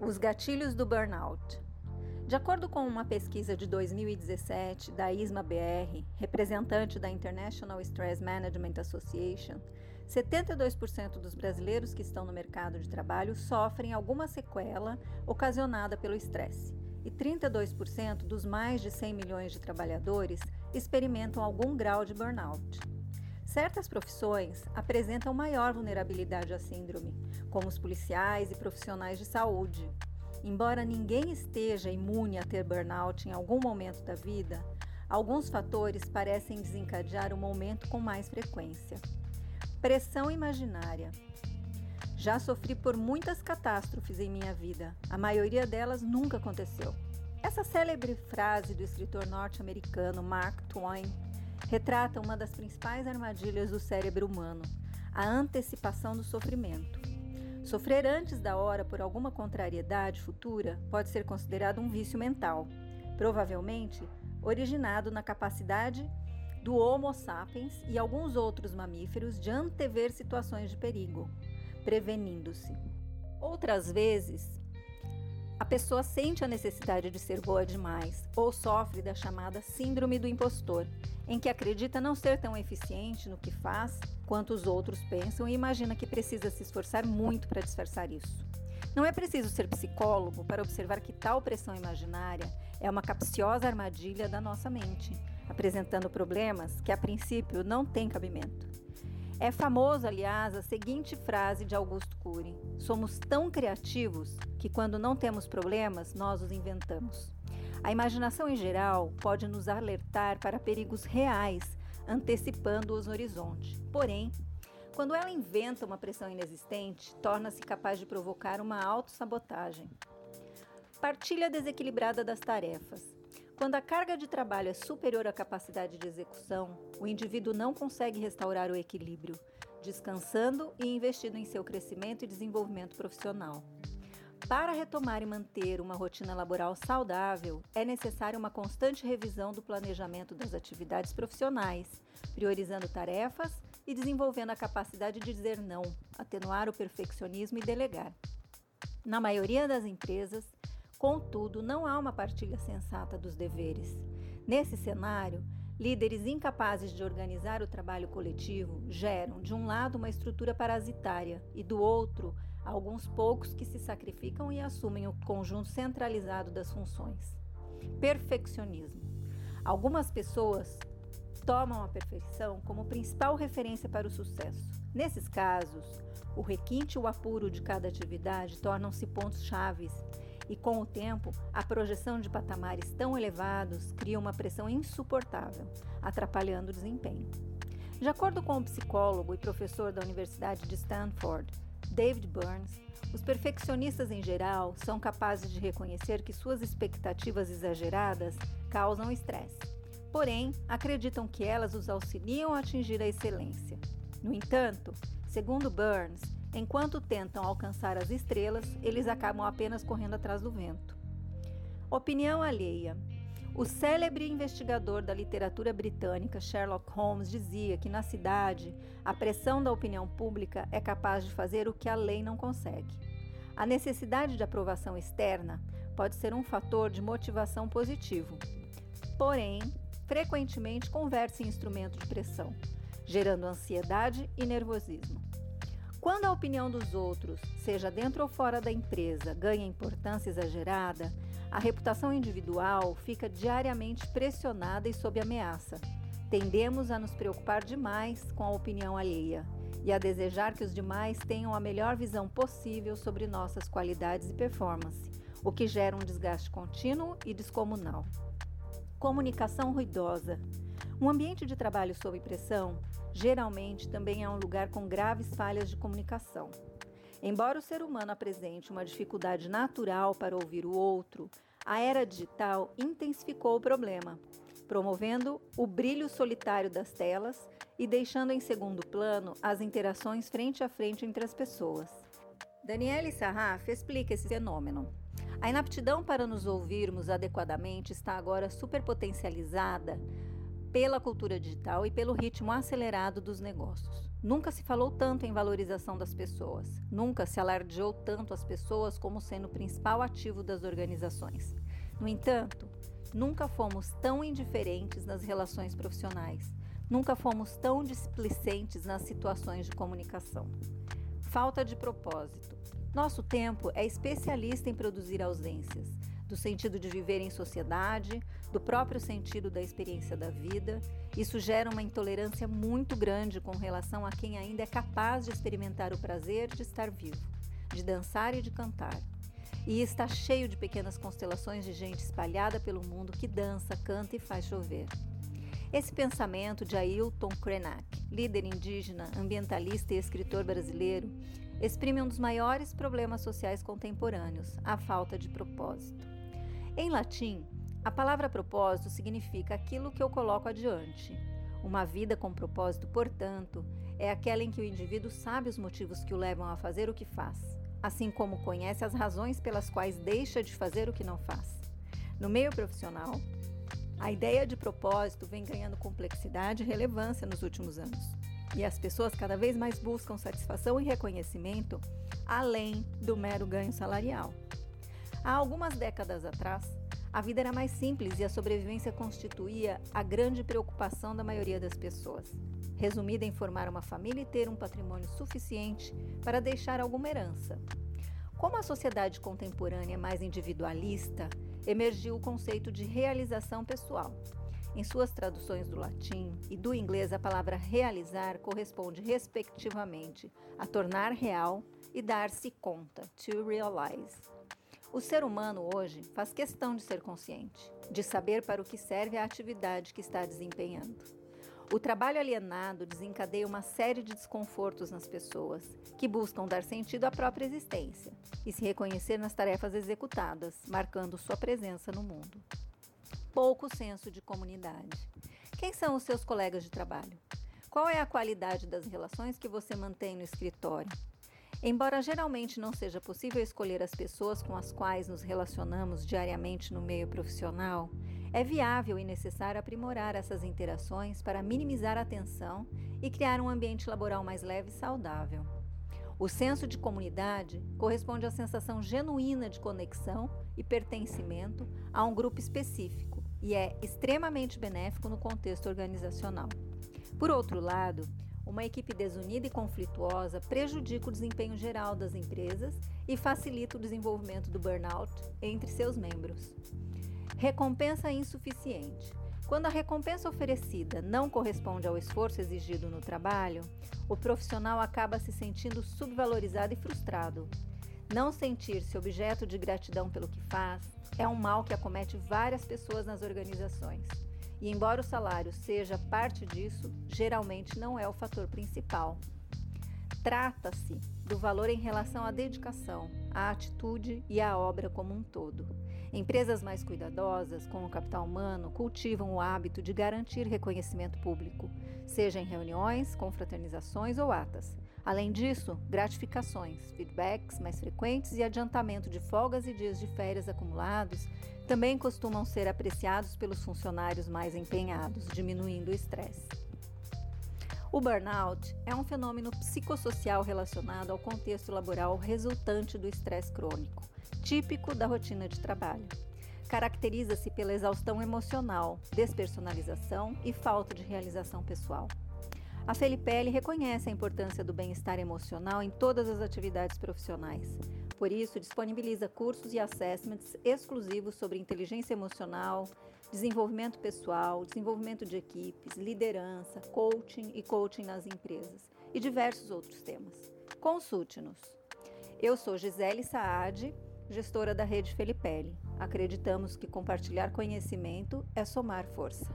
Os gatilhos do burnout. De acordo com uma pesquisa de 2017 da ISMA BR, representante da International Stress Management Association, 72% dos brasileiros que estão no mercado de trabalho sofrem alguma sequela ocasionada pelo estresse, e 32% dos mais de 100 milhões de trabalhadores experimentam algum grau de burnout. Certas profissões apresentam maior vulnerabilidade à síndrome, como os policiais e profissionais de saúde, Embora ninguém esteja imune a ter burnout em algum momento da vida, alguns fatores parecem desencadear o momento com mais frequência. Pressão imaginária. Já sofri por muitas catástrofes em minha vida, a maioria delas nunca aconteceu. Essa célebre frase do escritor norte-americano Mark Twain retrata uma das principais armadilhas do cérebro humano, a antecipação do sofrimento. Sofrer antes da hora por alguma contrariedade futura pode ser considerado um vício mental, provavelmente originado na capacidade do Homo sapiens e alguns outros mamíferos de antever situações de perigo, prevenindo-se. Outras vezes, a pessoa sente a necessidade de ser boa demais ou sofre da chamada síndrome do impostor, em que acredita não ser tão eficiente no que faz quanto os outros pensam e imagina que precisa se esforçar muito para disfarçar isso. Não é preciso ser psicólogo para observar que tal pressão imaginária é uma capciosa armadilha da nossa mente, apresentando problemas que a princípio não têm cabimento. É famoso, aliás, a seguinte frase de Augusto Cury: Somos tão criativos que quando não temos problemas, nós os inventamos. A imaginação em geral pode nos alertar para perigos reais, antecipando-os no horizonte. Porém, quando ela inventa uma pressão inexistente, torna-se capaz de provocar uma autossabotagem. Partilha desequilibrada das tarefas. Quando a carga de trabalho é superior à capacidade de execução, o indivíduo não consegue restaurar o equilíbrio, descansando e investindo em seu crescimento e desenvolvimento profissional. Para retomar e manter uma rotina laboral saudável, é necessária uma constante revisão do planejamento das atividades profissionais, priorizando tarefas e desenvolvendo a capacidade de dizer não, atenuar o perfeccionismo e delegar. Na maioria das empresas, contudo, não há uma partilha sensata dos deveres. Nesse cenário, Líderes incapazes de organizar o trabalho coletivo geram, de um lado, uma estrutura parasitária e, do outro, alguns poucos que se sacrificam e assumem o conjunto centralizado das funções. Perfeccionismo. Algumas pessoas tomam a perfeição como principal referência para o sucesso. Nesses casos, o requinte e o apuro de cada atividade tornam-se pontos chaves e, com o tempo, a projeção de patamares tão elevados cria uma pressão insuportável, atrapalhando o desempenho. De acordo com o psicólogo e professor da Universidade de Stanford, David Burns, os perfeccionistas em geral são capazes de reconhecer que suas expectativas exageradas causam estresse. Porém, acreditam que elas os auxiliam a atingir a excelência. No entanto, segundo Burns, Enquanto tentam alcançar as estrelas, eles acabam apenas correndo atrás do vento. Opinião alheia. O célebre investigador da literatura britânica Sherlock Holmes dizia que na cidade a pressão da opinião pública é capaz de fazer o que a lei não consegue. A necessidade de aprovação externa pode ser um fator de motivação positivo, porém, frequentemente converte em instrumento de pressão, gerando ansiedade e nervosismo. Quando a opinião dos outros, seja dentro ou fora da empresa, ganha importância exagerada, a reputação individual fica diariamente pressionada e sob ameaça. Tendemos a nos preocupar demais com a opinião alheia e a desejar que os demais tenham a melhor visão possível sobre nossas qualidades e performance, o que gera um desgaste contínuo e descomunal. Comunicação ruidosa. Um ambiente de trabalho sob pressão geralmente também é um lugar com graves falhas de comunicação. Embora o ser humano apresente uma dificuldade natural para ouvir o outro, a era digital intensificou o problema, promovendo o brilho solitário das telas e deixando em segundo plano as interações frente a frente entre as pessoas. Daniele Sarraf explica esse fenômeno. A inaptidão para nos ouvirmos adequadamente está agora superpotencializada pela cultura digital e pelo ritmo acelerado dos negócios. Nunca se falou tanto em valorização das pessoas, nunca se alardeou tanto as pessoas como sendo o principal ativo das organizações. No entanto, nunca fomos tão indiferentes nas relações profissionais, nunca fomos tão displicentes nas situações de comunicação. Falta de propósito. Nosso tempo é especialista em produzir ausências do sentido de viver em sociedade, do próprio sentido da experiência da vida. Isso gera uma intolerância muito grande com relação a quem ainda é capaz de experimentar o prazer de estar vivo, de dançar e de cantar. E está cheio de pequenas constelações de gente espalhada pelo mundo que dança, canta e faz chover. Esse pensamento de Ailton Krenak, líder indígena, ambientalista e escritor brasileiro, exprime um dos maiores problemas sociais contemporâneos, a falta de propósito. Em latim, a palavra propósito significa aquilo que eu coloco adiante. Uma vida com propósito, portanto, é aquela em que o indivíduo sabe os motivos que o levam a fazer o que faz, assim como conhece as razões pelas quais deixa de fazer o que não faz. No meio profissional, a ideia de propósito vem ganhando complexidade e relevância nos últimos anos. E as pessoas cada vez mais buscam satisfação e reconhecimento além do mero ganho salarial. Há algumas décadas atrás, a vida era mais simples e a sobrevivência constituía a grande preocupação da maioria das pessoas, resumida em formar uma família e ter um patrimônio suficiente para deixar alguma herança. Como a sociedade contemporânea é mais individualista, emergiu o conceito de realização pessoal. Em suas traduções do latim e do inglês, a palavra realizar corresponde, respectivamente, a tornar real e dar-se conta, to realize. O ser humano hoje faz questão de ser consciente, de saber para o que serve a atividade que está desempenhando. O trabalho alienado desencadeia uma série de desconfortos nas pessoas, que buscam dar sentido à própria existência e se reconhecer nas tarefas executadas, marcando sua presença no mundo. Pouco senso de comunidade. Quem são os seus colegas de trabalho? Qual é a qualidade das relações que você mantém no escritório? Embora geralmente não seja possível escolher as pessoas com as quais nos relacionamos diariamente no meio profissional, é viável e necessário aprimorar essas interações para minimizar a tensão e criar um ambiente laboral mais leve e saudável. O senso de comunidade corresponde à sensação genuína de conexão e pertencimento a um grupo específico e é extremamente benéfico no contexto organizacional. Por outro lado, uma equipe desunida e conflituosa prejudica o desempenho geral das empresas e facilita o desenvolvimento do burnout entre seus membros. Recompensa insuficiente. Quando a recompensa oferecida não corresponde ao esforço exigido no trabalho, o profissional acaba se sentindo subvalorizado e frustrado. Não sentir-se objeto de gratidão pelo que faz é um mal que acomete várias pessoas nas organizações. E embora o salário seja parte disso, geralmente não é o fator principal. Trata-se do valor em relação à dedicação, à atitude e à obra como um todo. Empresas mais cuidadosas com o capital humano cultivam o hábito de garantir reconhecimento público, seja em reuniões, confraternizações ou atas. Além disso, gratificações, feedbacks mais frequentes e adiantamento de folgas e dias de férias acumulados também costumam ser apreciados pelos funcionários mais empenhados, diminuindo o estresse. O burnout é um fenômeno psicossocial relacionado ao contexto laboral resultante do estresse crônico, típico da rotina de trabalho. Caracteriza-se pela exaustão emocional, despersonalização e falta de realização pessoal. A Felipelli reconhece a importância do bem-estar emocional em todas as atividades profissionais. Por isso, disponibiliza cursos e assessments exclusivos sobre inteligência emocional, desenvolvimento pessoal, desenvolvimento de equipes, liderança, coaching e coaching nas empresas e diversos outros temas. Consulte-nos. Eu sou Gisele Saad, gestora da Rede Felipelli. Acreditamos que compartilhar conhecimento é somar força.